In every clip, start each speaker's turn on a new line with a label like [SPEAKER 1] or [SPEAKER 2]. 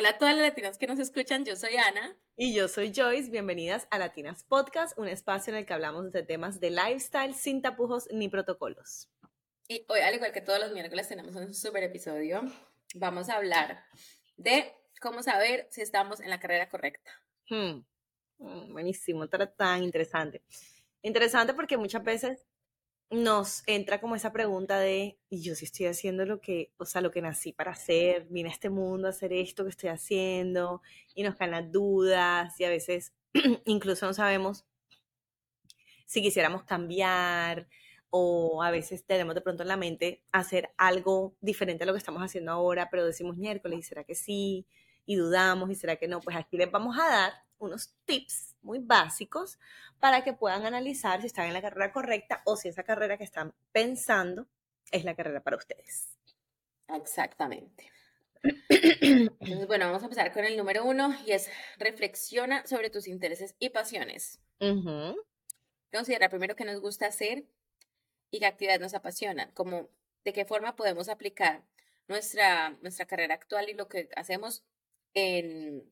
[SPEAKER 1] Hola a todas las latinas que nos escuchan, yo soy Ana.
[SPEAKER 2] Y yo soy Joyce, bienvenidas a Latinas Podcast, un espacio en el que hablamos de temas de lifestyle sin tapujos ni protocolos.
[SPEAKER 1] Y hoy, al igual que todos los miércoles, tenemos un super episodio. Vamos a hablar de cómo saber si estamos en la carrera correcta.
[SPEAKER 2] Hmm. Mm, buenísimo, tan interesante. Interesante porque muchas veces nos entra como esa pregunta de, y yo sí estoy haciendo lo que, o sea, lo que nací para hacer, vine a este mundo a hacer esto que estoy haciendo, y nos caen las dudas, y a veces incluso no sabemos si quisiéramos cambiar, o a veces tenemos de pronto en la mente hacer algo diferente a lo que estamos haciendo ahora, pero decimos miércoles, ¿y será que sí? Y dudamos, ¿y será que no? Pues aquí les vamos a dar unos tips muy básicos para que puedan analizar si están en la carrera correcta o si esa carrera que están pensando es la carrera para ustedes.
[SPEAKER 1] Exactamente. Entonces, bueno, vamos a empezar con el número uno y es reflexiona sobre tus intereses y pasiones. Considera primero qué nos gusta hacer y qué actividades nos apasionan, como de qué forma podemos aplicar nuestra, nuestra carrera actual y lo que hacemos en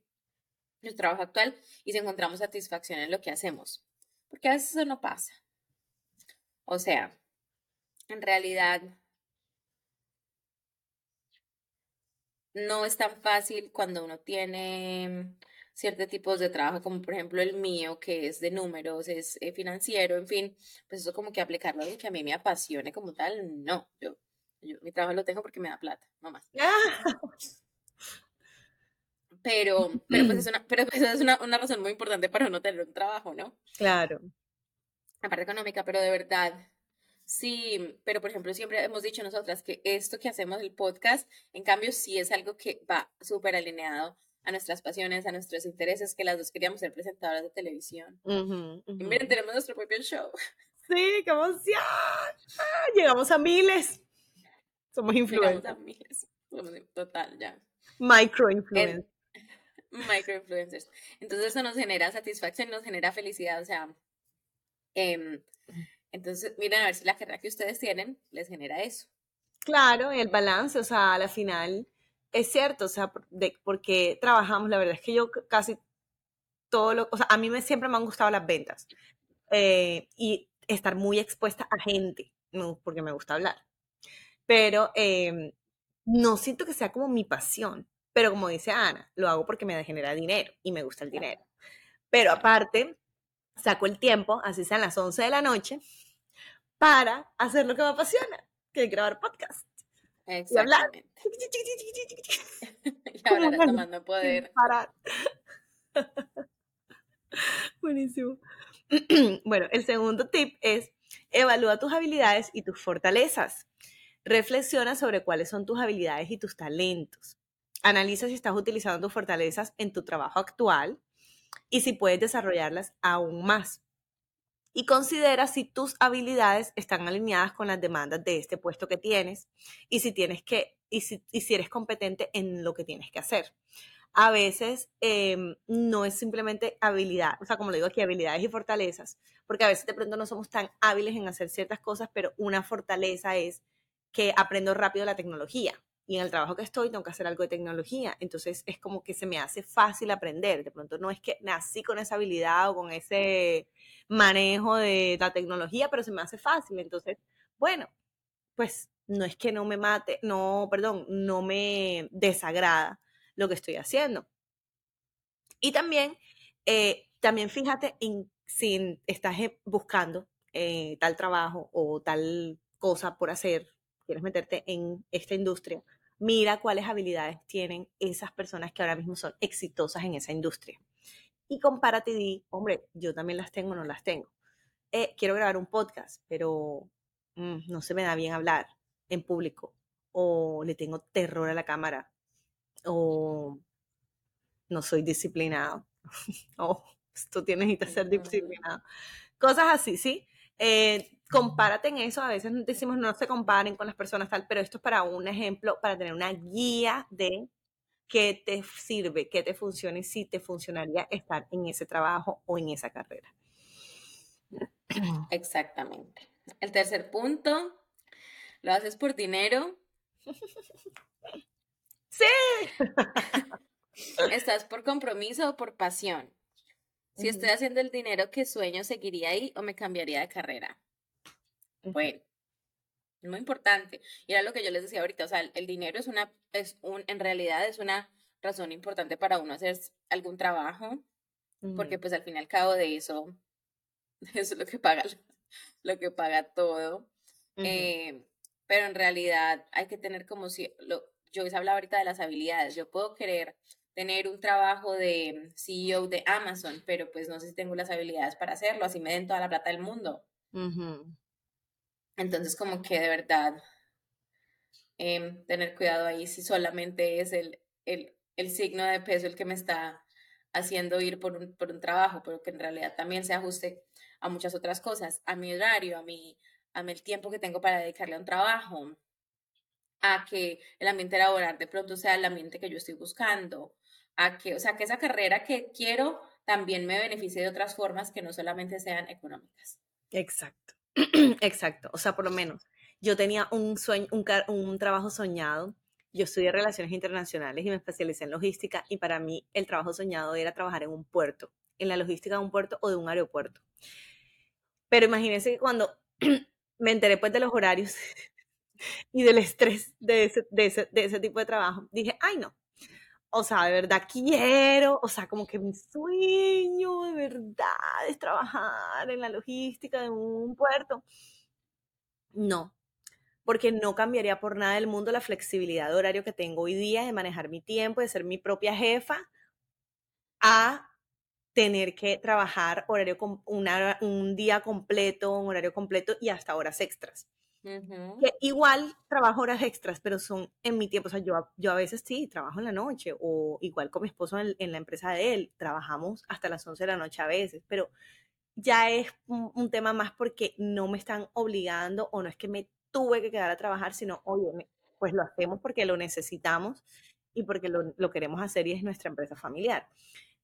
[SPEAKER 1] nuestro trabajo actual y si encontramos satisfacción en lo que hacemos. Porque a veces eso no pasa. O sea, en realidad no es tan fácil cuando uno tiene ciertos tipos de trabajo, como por ejemplo el mío, que es de números, es eh, financiero, en fin, pues eso como que aplicarlo a que a mí me apasione como tal, no, yo, yo mi trabajo lo tengo porque me da plata, no más. Pero, pero pues es una, pero pues es una, una razón muy importante para no tener un trabajo, ¿no?
[SPEAKER 2] Claro.
[SPEAKER 1] Aparte económica, pero de verdad, sí, pero por ejemplo, siempre hemos dicho nosotras que esto que hacemos, el podcast, en cambio, sí es algo que va súper alineado a nuestras pasiones, a nuestros intereses, que las dos queríamos ser presentadoras de televisión. Y miren, tenemos nuestro propio show.
[SPEAKER 2] Sí, qué emoción. Ah, llegamos a miles. Somos influencers.
[SPEAKER 1] Llegamos a miles. Total, ya.
[SPEAKER 2] Micro influencers
[SPEAKER 1] microinfluencers. Entonces eso nos genera satisfacción, nos genera felicidad, o sea, em, entonces miren a ver si la carrera que ustedes tienen les genera eso.
[SPEAKER 2] Claro, el balance, o sea, a la final es cierto, o sea, porque trabajamos, la verdad es que yo casi todo lo, o sea, a mí me, siempre me han gustado las ventas eh, y estar muy expuesta a gente, porque me gusta hablar, pero em, no siento que sea como mi pasión. Pero como dice Ana, lo hago porque me genera dinero y me gusta el dinero. Pero aparte, saco el tiempo, así sean las 11 de la noche, para hacer lo que me apasiona, que es grabar podcast.
[SPEAKER 1] Y hablar. y hablar tomando poder.
[SPEAKER 2] Buenísimo. bueno, el segundo tip es evalúa tus habilidades y tus fortalezas. Reflexiona sobre cuáles son tus habilidades y tus talentos. Analiza si estás utilizando tus fortalezas en tu trabajo actual y si puedes desarrollarlas aún más. Y considera si tus habilidades están alineadas con las demandas de este puesto que tienes y si tienes que y si, eres competente en lo que tienes que hacer. A veces em, no es simplemente habilidad, o sea, como le digo aquí, habilidades y fortalezas, porque a veces de pronto no somos tan hábiles en hacer ciertas cosas, pero una fortaleza es que aprendo rápido la tecnología y en el trabajo que estoy tengo que hacer algo de tecnología, entonces es como que se me hace fácil aprender, de pronto no es que nací con esa habilidad o con ese manejo de la tecnología, pero se me hace fácil, entonces, bueno, pues no es que no me mate, no, perdón, no me desagrada lo que estoy haciendo. Y también, eh, también fíjate en si estás eh, buscando eh, tal trabajo o tal cosa por hacer, quieres meterte en esta industria, mira cuáles habilidades tienen esas personas que ahora mismo son exitosas en esa industria. Y compárate y di, hombre, yo también las tengo o no las tengo. Eh, quiero grabar un podcast, pero mm, no se me da bien hablar en público. O le tengo terror a la cámara. O no soy disciplinado. o esto tienes que ser disciplinado. Cosas así, ¿sí? Eh, compárate en eso, a veces decimos no se comparen con las personas tal, pero esto es para un ejemplo, para tener una guía de qué te sirve, qué te funciona y si te funcionaría estar en ese trabajo o en esa carrera.
[SPEAKER 1] Exactamente. El tercer punto, ¿lo haces por dinero?
[SPEAKER 2] Sí.
[SPEAKER 1] ¿Estás por compromiso o por pasión? Si estoy haciendo el dinero que sueño, ¿seguiría ahí o me cambiaría de carrera? Bueno, es muy importante. Y era lo que yo les decía ahorita, o sea, el dinero es una, es un, en realidad es una razón importante para uno hacer algún trabajo, porque pues al fin y al cabo de eso, eso es lo que paga, lo que paga todo. Eh, pero en realidad hay que tener como si, lo, yo les hablaba ahorita de las habilidades, yo puedo querer tener un trabajo de CEO de Amazon, pero pues no sé si tengo las habilidades para hacerlo, así me den toda la plata del mundo. Entonces, como que de verdad, em, tener cuidado ahí si solamente es el, el, el, signo de peso el que me está haciendo ir por un, por un trabajo, pero que en realidad también se ajuste a muchas otras cosas, a mi horario, a mi, a mi el tiempo que tengo para dedicarle a un trabajo, a que el ambiente laboral de pronto sea el ambiente que yo estoy buscando, a que, o sea, que esa carrera que quiero también me beneficie de otras formas que no solamente sean económicas.
[SPEAKER 2] Exacto, exacto. O sea, por lo menos, yo tenía un sueño, un, un trabajo soñado. Yo estudié relaciones internacionales y me especialicé en logística y para mí el trabajo soñado era trabajar en un puerto, en la logística de un puerto o de un aeropuerto. Pero imagínense que cuando me enteré pues de los horarios y del estrés de ese, de ese, de ese tipo de trabajo, dije, ay no, o sea, de verdad quiero, o sea, como que mi sueño de verdad es trabajar en la logística de un puerto. No, porque no cambiaría por nada del mundo la flexibilidad de horario que tengo hoy día, de manejar mi tiempo, de ser mi propia jefa, a tener que trabajar horario un día completo, un horario completo y hasta horas extras. Que igual trabajo horas extras, pero son en mi tiempo. O sea, yo, yo a veces sí trabajo en la noche, o igual con mi esposo en, la empresa de él, trabajamos hasta las 11 de la noche a veces, pero ya es un, tema más porque no me están obligando o no es que me tuve que quedar a trabajar, sino, oye, pues lo hacemos porque lo necesitamos y porque lo, lo queremos hacer y es nuestra empresa familiar.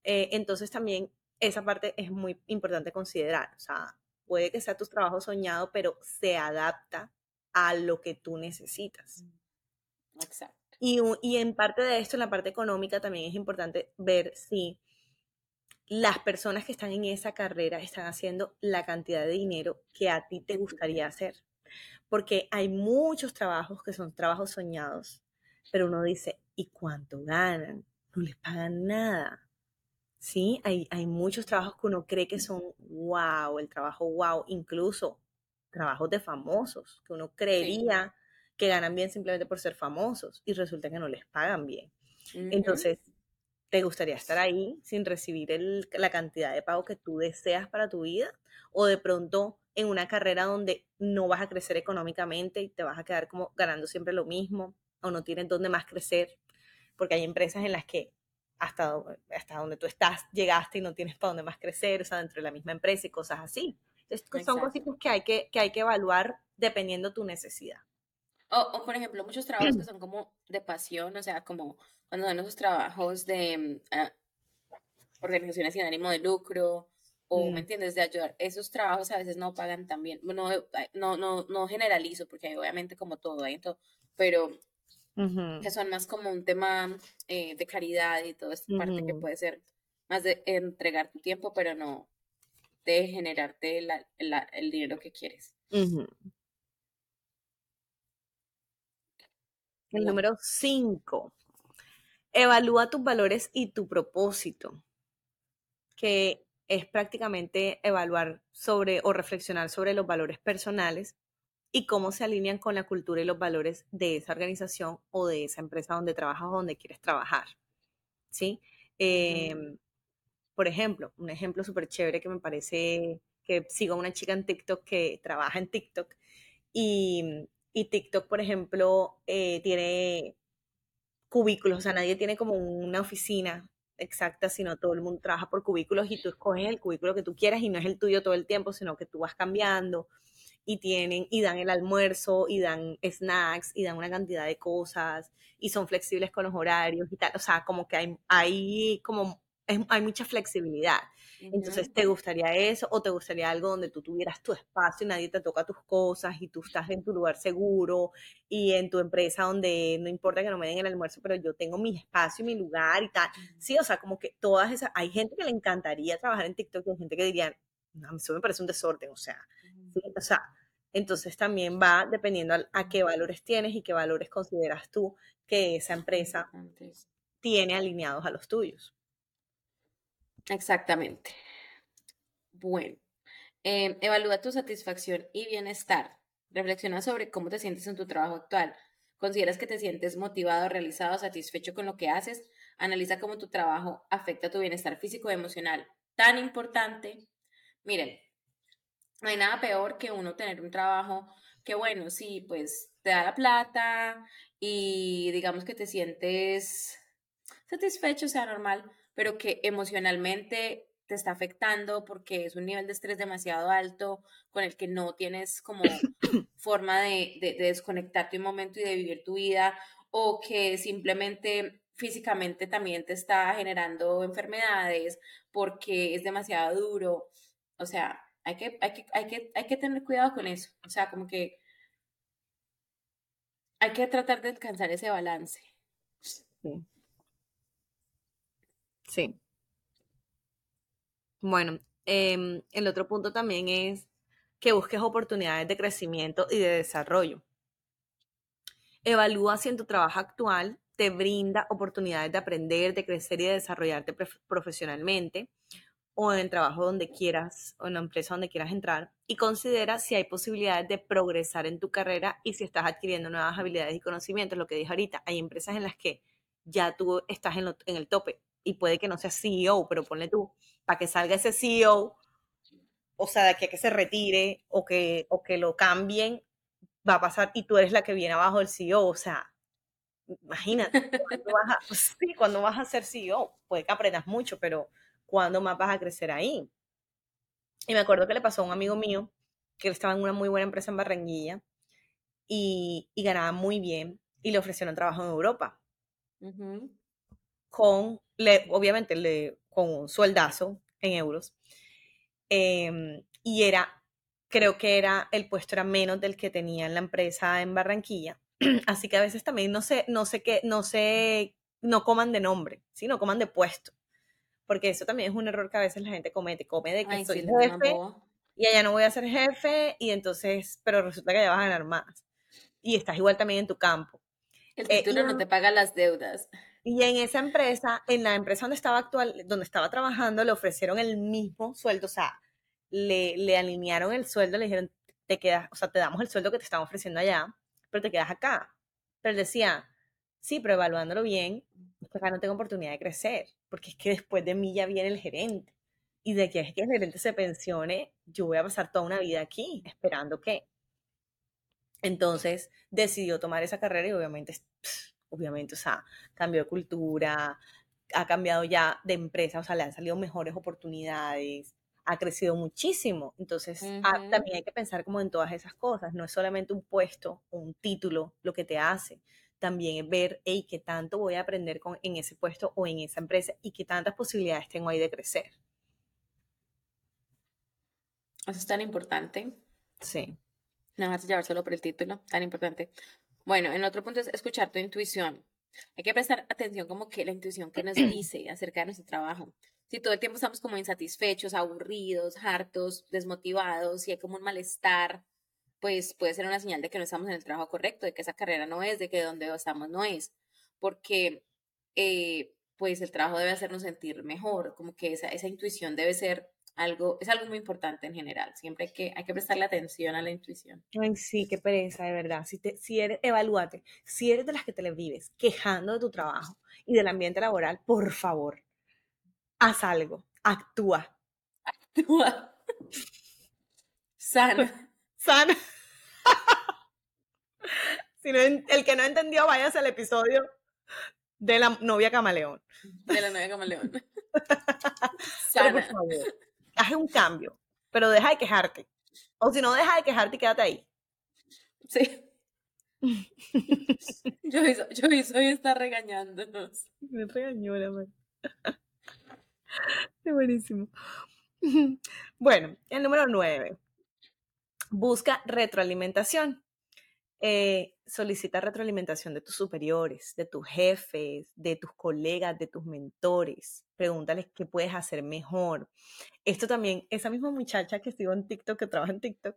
[SPEAKER 2] Eh, entonces también esa parte es muy importante considerar. O sea, puede que sea tu trabajo soñado, pero se adapta a lo que tú necesitas.
[SPEAKER 1] Mm, exacto.
[SPEAKER 2] Y, y, en parte de esto, en la parte económica, también es importante ver si las personas que están en esa carrera están haciendo la cantidad de dinero que a ti te gustaría hacer. Porque hay muchos trabajos que son trabajos soñados, pero uno dice, ¿y cuánto ganan? No les pagan nada. Sí, hay, hay muchos trabajos que uno cree que son wow, el trabajo wow, incluso trabajos de famosos, que uno creería que ganan bien simplemente por ser famosos y resulta que no les pagan bien. Entonces, ¿te gustaría estar ahí sin recibir la cantidad de pago que tú deseas para tu vida? ¿O de pronto en una carrera donde no vas a crecer económicamente y te vas a quedar como ganando siempre lo mismo o no tienes dónde más crecer? Porque hay empresas en las que hasta, hasta donde tú estás, llegaste y no tienes para dónde más crecer, o sea, dentro de la misma empresa y cosas así. son cositas que hay que, que hay que evaluar dependiendo tu necesidad.
[SPEAKER 1] O, por ejemplo, muchos trabajos que son como de pasión, o sea, como cuando dan esos trabajos de uh, organizaciones sin ánimo de lucro, o, ¿me mm. entiendes?, de ayudar. Esos trabajos a veces no pagan tan bien. No, no, no, no generalizo, porque obviamente como todo, hay todo, pero que son más como un tema eh, de caridad y toda esta parte que puede ser más de entregar tu tiempo, pero no de generarte el dinero que quieres.
[SPEAKER 2] El número 5. Evalúa tus valores y tu propósito, que es prácticamente evaluar sobre o reflexionar sobre los valores personales y cómo se alinean con la cultura y los valores de esa organización o de esa empresa donde trabajas o donde quieres trabajar. ¿Sí? Em, por ejemplo, un ejemplo súper chévere que me parece que sigo a una chica en TikTok que trabaja en TikTok y, y TikTok, por ejemplo, eh, tiene cubículos, o sea, nadie tiene como una oficina exacta, sino todo el mundo trabaja por cubículos y tú escoges el cubículo que tú quieras y no es el tuyo todo el tiempo, sino que tú vas cambiando y tienen y dan el almuerzo y dan snacks y dan una cantidad de cosas y son flexibles con los horarios y tal, o sea, como que hay, hay como hay mucha flexibilidad. Entonces, ¿te gustaría eso o te gustaría algo donde tú tuvieras tu espacio y nadie te toca tus cosas y tú estás en tu lugar seguro y en tu empresa donde no importa que no me den el almuerzo, pero yo tengo mi espacio y mi lugar y tal? Sí, o sea, como que todas esas, hay gente que le encantaría trabajar en TikTok y hay gente que diría, no, eso me parece un desorden, o sea, o sea, entonces también va dependiendo a, qué valores tienes y qué valores consideras tú que esa empresa tiene alineados a los tuyos.
[SPEAKER 1] Exactamente. Bueno, em, evalúa tu satisfacción y bienestar. Reflexiona sobre cómo te sientes en tu trabajo actual. ¿Consideras que te sientes motivado, realizado, satisfecho con lo que haces? Analiza cómo tu trabajo afecta tu bienestar físico y emocional. Tan importante. Miren, no hay nada peor que uno tener un trabajo que, bueno, sí, pues te da la plata y digamos que te sientes satisfecho, sea normal, pero que emocionalmente te está afectando porque es un nivel de estrés demasiado alto con el que no tienes como forma de, de, de desconectarte un momento y de vivir tu vida o que simplemente físicamente también te está generando enfermedades porque es demasiado duro. O sea, hay que, hay que, hay que, hay que tener cuidado con eso. O sea, como que hay que tratar de alcanzar ese balance.
[SPEAKER 2] Sí. Sí. Bueno, em, el otro punto también es que busques oportunidades de crecimiento y de desarrollo. Evalúa si en tu trabajo actual te brinda oportunidades de aprender, de crecer y de desarrollarte profesionalmente o en el trabajo donde quieras o en la empresa donde quieras entrar y considera si hay posibilidades de progresar en tu carrera y si estás adquiriendo nuevas habilidades y conocimientos. Lo que dije ahorita, hay empresas en las que ya tú estás en, el tope y puede que no seas CEO, pero ponle tú, para que salga ese CEO, o sea, de aquí a que se retire o que, o que lo cambien, va a pasar y tú eres la que viene abajo del CEO, o sea, imagínate, cuando vas sí, cuando vas a ser CEO, puede que aprendas mucho, pero ¿cuándo más vas a crecer ahí? Y me acuerdo que le pasó a un amigo mío que estaba en una muy buena empresa en Barranquilla y, ganaba muy bien y le ofrecieron trabajo en Europa. Con, le, obviamente, le, con un sueldazo en euros. Em, y era, creo que era, el puesto era menos del que tenía en la empresa en Barranquilla. Así que a veces también no sé, no sé qué, no sé, no coman de nombre, sino coman de puesto porque eso también es un error que a veces la gente comete, come de que soy jefe y allá no voy a ser jefe y entonces, pero resulta que allá vas a ganar más. Y estás igual también en tu campo.
[SPEAKER 1] El eh, título no te paga las deudas.
[SPEAKER 2] Y en esa empresa, en la empresa donde estaba actual, donde estaba trabajando, le ofrecieron el mismo sueldo, o sea, le, le alinearon el sueldo, le dijeron, te quedas, o sea, te damos el sueldo que te están ofreciendo allá, pero te quedas acá. Pero él decía, sí, pero evaluándolo bien, acá no tengo oportunidad de crecer, porque es que después de mí ya viene el gerente. Y de que es que el gerente se pensione, yo voy a pasar toda una vida aquí, esperando que. Entonces decidió tomar esa carrera y obviamente, obviamente, o sea, cambió de cultura, ha cambiado ya de empresa, o sea, le han salido mejores oportunidades, ha crecido muchísimo. Entonces, ah, también hay que pensar como en todas esas cosas, no es solamente un puesto un título lo que te hace, también ver, hey, qué tanto voy a aprender con, en ese puesto o en esa empresa y qué tantas posibilidades tengo ahí de crecer.
[SPEAKER 1] Eso es tan importante.
[SPEAKER 2] Sí.
[SPEAKER 1] No vas a llevar solo por el título, tan importante. Bueno, en otro punto es escuchar tu intuición. Hay que prestar atención como que la intuición que nos dice acerca de nuestro trabajo. Si todo el tiempo estamos como insatisfechos, aburridos, hartos, desmotivados, si hay como un malestar, pues puede ser una señal de que no estamos en el trabajo correcto, de que esa carrera no es, de que donde estamos no es, porque eh, pues el trabajo debe hacernos sentir mejor, como que esa, esa intuición debe ser algo, es algo muy importante en general, siempre hay que, hay que prestarle atención a la intuición.
[SPEAKER 2] Ay, sí, qué pereza, de verdad, si, te, si eres, evalúate, si eres de las que te le vives quejando de tu trabajo y del ambiente laboral, por favor, haz algo, actúa.
[SPEAKER 1] Actúa. Sana.
[SPEAKER 2] Sana el que no entendió, váyase al episodio de la novia camaleón.
[SPEAKER 1] De la novia camaleón.
[SPEAKER 2] por favor, haz un cambio, pero deja de quejarte. O si no, deja de quejarte y quédate ahí.
[SPEAKER 1] Sí. yo, hizo, yo hizo y está regañándonos.
[SPEAKER 2] Me regañó la Qué buenísimo. Bueno, el número nueve. Busca retroalimentación. Eh, solicita retroalimentación de tus superiores, de tus jefes, de tus colegas, de tus mentores. Pregúntales qué puedes hacer mejor. Esto también, esa misma muchacha que sigo en TikTok, que trabaja en TikTok,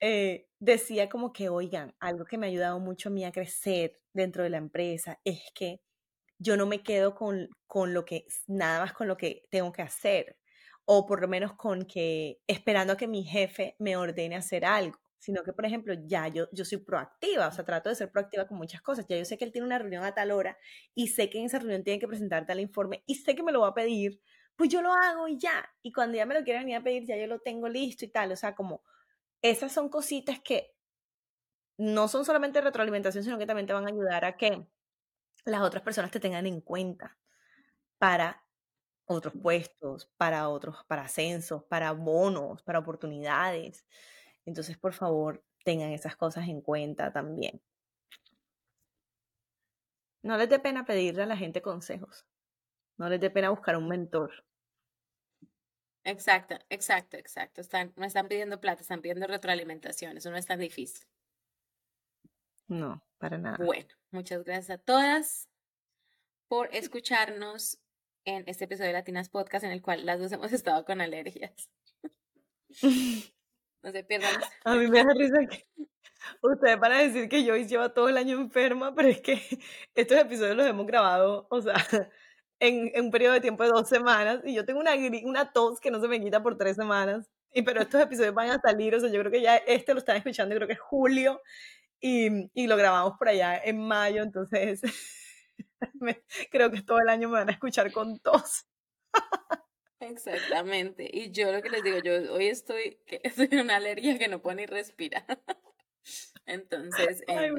[SPEAKER 2] eh, decía como que, oigan, algo que me ha ayudado mucho a mí a crecer dentro de la empresa es que yo no me quedo con, con lo que, nada más con lo que tengo que hacer, o por lo menos con que esperando a que mi jefe me ordene hacer algo, sino que, por ejemplo, ya yo, yo soy proactiva, o sea, trato de ser proactiva con muchas cosas, ya yo sé que él tiene una reunión a tal hora y sé que en esa reunión tiene que presentar tal informe y sé que me lo va a pedir, pues yo lo hago y ya, y cuando ya me lo quieren venir a pedir, ya yo lo tengo listo y tal, o sea, como esas son cositas que no son solamente retroalimentación, sino que también te van a ayudar a que las otras personas te tengan en cuenta para otros puestos, para otros, para ascensos, para bonos, para oportunidades. Entonces, por favor, tengan esas cosas en cuenta también. No les dé pena pedirle a la gente consejos. No les dé pena buscar un mentor.
[SPEAKER 1] Exacto, exacto, exacto. Están, no están pidiendo plata, están pidiendo retroalimentación. Eso no es tan difícil.
[SPEAKER 2] No, para nada.
[SPEAKER 1] Bueno, muchas gracias a todas por escucharnos en este episodio de Latinas Podcast en el cual las dos hemos estado con alergias. No se pierdan.
[SPEAKER 2] A mí me da risa que ustedes van a decir que yo lleva todo el año enferma, pero es que estos episodios los hemos grabado, o sea, en, un periodo de tiempo de dos semanas y yo tengo una, una tos que no se me quita por tres semanas. Y pero estos episodios van a salir, o sea, yo creo que ya este lo están escuchando, creo que es julio, y, y lo grabamos por allá en mayo, entonces creo que todo el año me van a escuchar con tos.
[SPEAKER 1] Exactamente. Y yo lo que les digo, yo hoy estoy, que estoy en una alergia que no puedo ni respirar. Entonces, em,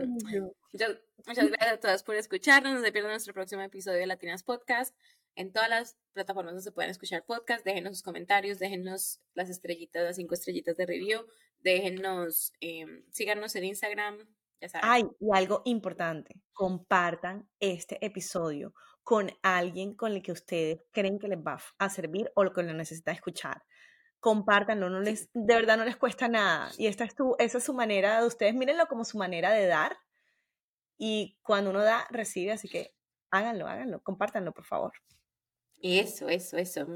[SPEAKER 1] muchas, muchas, gracias a todas por escucharnos. No se pierdan nuestro próximo episodio de Latinas Podcast. En todas las plataformas donde se pueden escuchar podcast, déjenos sus comentarios, déjenos las estrellitas, las cinco estrellitas de review, déjenos, eh, síganos en Instagram, ya saben.
[SPEAKER 2] Ay, y algo importante, compartan este episodio con alguien con el que ustedes creen que les va a servir o lo que lo necesita escuchar. Compártanlo, no les, de verdad no les cuesta nada. Y esta es tu, esa es su manera de ustedes, mírenlo como su manera de dar. Y cuando uno da, recibe, así que háganlo, háganlo, compártanlo, por favor.
[SPEAKER 1] Eso, eso, eso.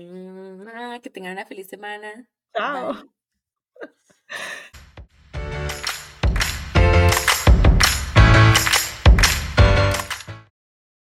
[SPEAKER 1] Que tengan una feliz semana.
[SPEAKER 2] Chao.